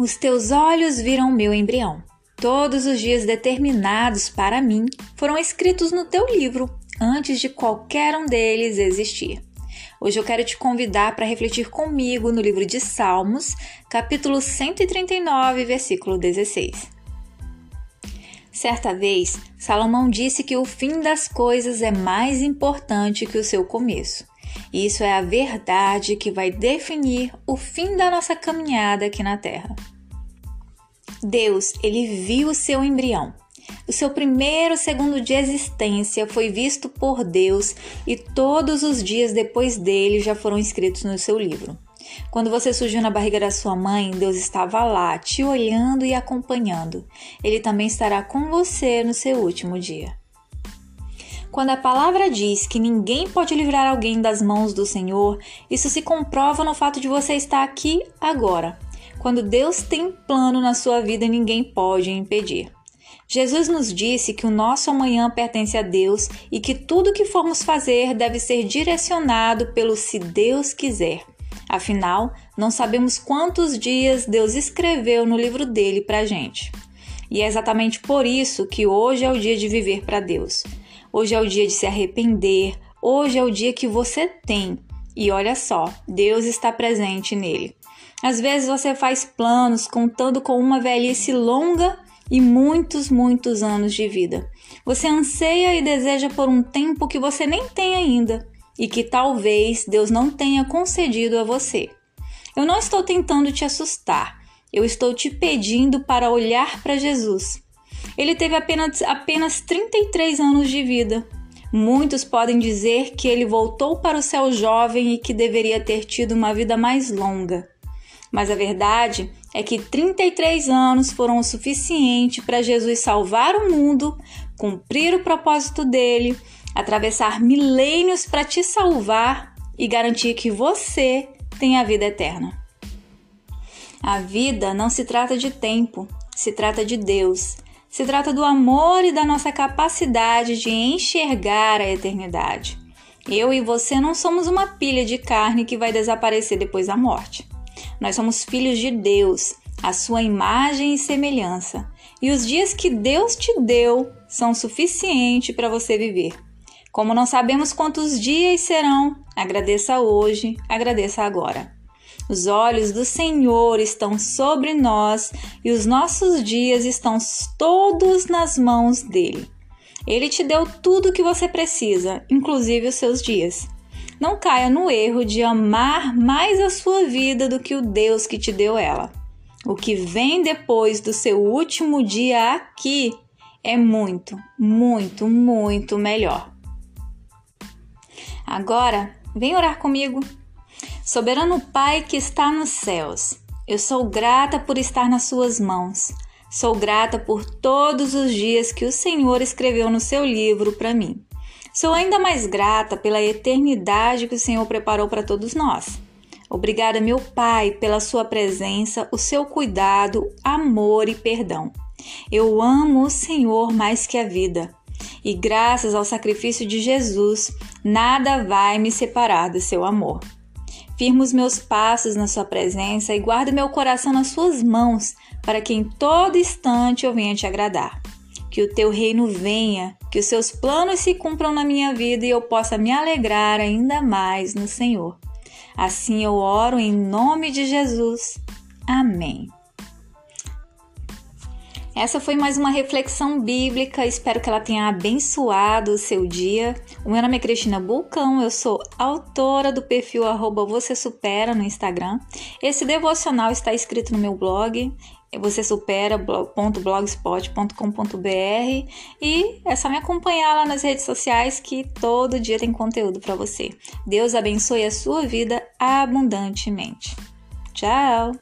Os teus olhos viram meu embrião. Todos os dias determinados para mim foram escritos no teu livro antes de qualquer um deles existir. Hoje eu quero te convidar para refletir comigo no livro de Salmos, capítulo 139, versículo 16. Certa vez, Salomão disse que o fim das coisas é mais importante que o seu começo. E isso é a verdade que vai definir o fim da nossa caminhada aqui na Terra. Deus, ele viu o seu embrião. O seu primeiro segundo de existência foi visto por Deus e todos os dias depois dele já foram escritos no seu livro. Quando você surgiu na barriga da sua mãe, Deus estava lá, te olhando e acompanhando. Ele também estará com você no seu último dia. Quando a palavra diz que ninguém pode livrar alguém das mãos do Senhor, isso se comprova no fato de você estar aqui agora. Quando Deus tem plano na sua vida, ninguém pode impedir. Jesus nos disse que o nosso amanhã pertence a Deus e que tudo que formos fazer deve ser direcionado pelo se Deus quiser. Afinal, não sabemos quantos dias Deus escreveu no livro dele para a gente. E é exatamente por isso que hoje é o dia de viver para Deus. Hoje é o dia de se arrepender. Hoje é o dia que você tem. E olha só, Deus está presente nele. Às vezes você faz planos contando com uma velhice longa e muitos, muitos anos de vida. Você anseia e deseja por um tempo que você nem tem ainda e que talvez Deus não tenha concedido a você. Eu não estou tentando te assustar, eu estou te pedindo para olhar para Jesus. Ele teve apenas, apenas 33 anos de vida. Muitos podem dizer que ele voltou para o céu jovem e que deveria ter tido uma vida mais longa. Mas a verdade é que 33 anos foram o suficiente para Jesus salvar o mundo, cumprir o propósito dele, atravessar milênios para te salvar e garantir que você tem a vida eterna. A vida não se trata de tempo, se trata de Deus. Se trata do amor e da nossa capacidade de enxergar a eternidade. Eu e você não somos uma pilha de carne que vai desaparecer depois da morte. Nós somos filhos de Deus, a sua imagem e semelhança. E os dias que Deus te deu são suficientes para você viver. Como não sabemos quantos dias serão, agradeça hoje, agradeça agora. Os olhos do Senhor estão sobre nós e os nossos dias estão todos nas mãos dele. Ele te deu tudo o que você precisa, inclusive os seus dias. Não caia no erro de amar mais a sua vida do que o Deus que te deu ela. O que vem depois do seu último dia aqui é muito, muito, muito melhor. Agora, vem orar comigo. Soberano Pai que está nos céus, eu sou grata por estar nas Suas mãos. Sou grata por todos os dias que o Senhor escreveu no seu livro para mim. Sou ainda mais grata pela eternidade que o Senhor preparou para todos nós. Obrigada, meu Pai, pela Sua presença, o seu cuidado, amor e perdão. Eu amo o Senhor mais que a vida. E graças ao sacrifício de Jesus, nada vai me separar do seu amor. Firma os meus passos na Sua presença e guarda meu coração nas Suas mãos, para que em todo instante eu venha te agradar. Que o Teu reino venha, que os Seus planos se cumpram na minha vida e eu possa me alegrar ainda mais no Senhor. Assim eu oro em nome de Jesus. Amém. Essa foi mais uma reflexão bíblica, espero que ela tenha abençoado o seu dia. O meu nome é Cristina Bulcão, eu sou autora do perfil arroba Você Supera no Instagram. Esse devocional está escrito no meu blog, você supera.blogspot.com.br e é só me acompanhar lá nas redes sociais que todo dia tem conteúdo para você. Deus abençoe a sua vida abundantemente. Tchau!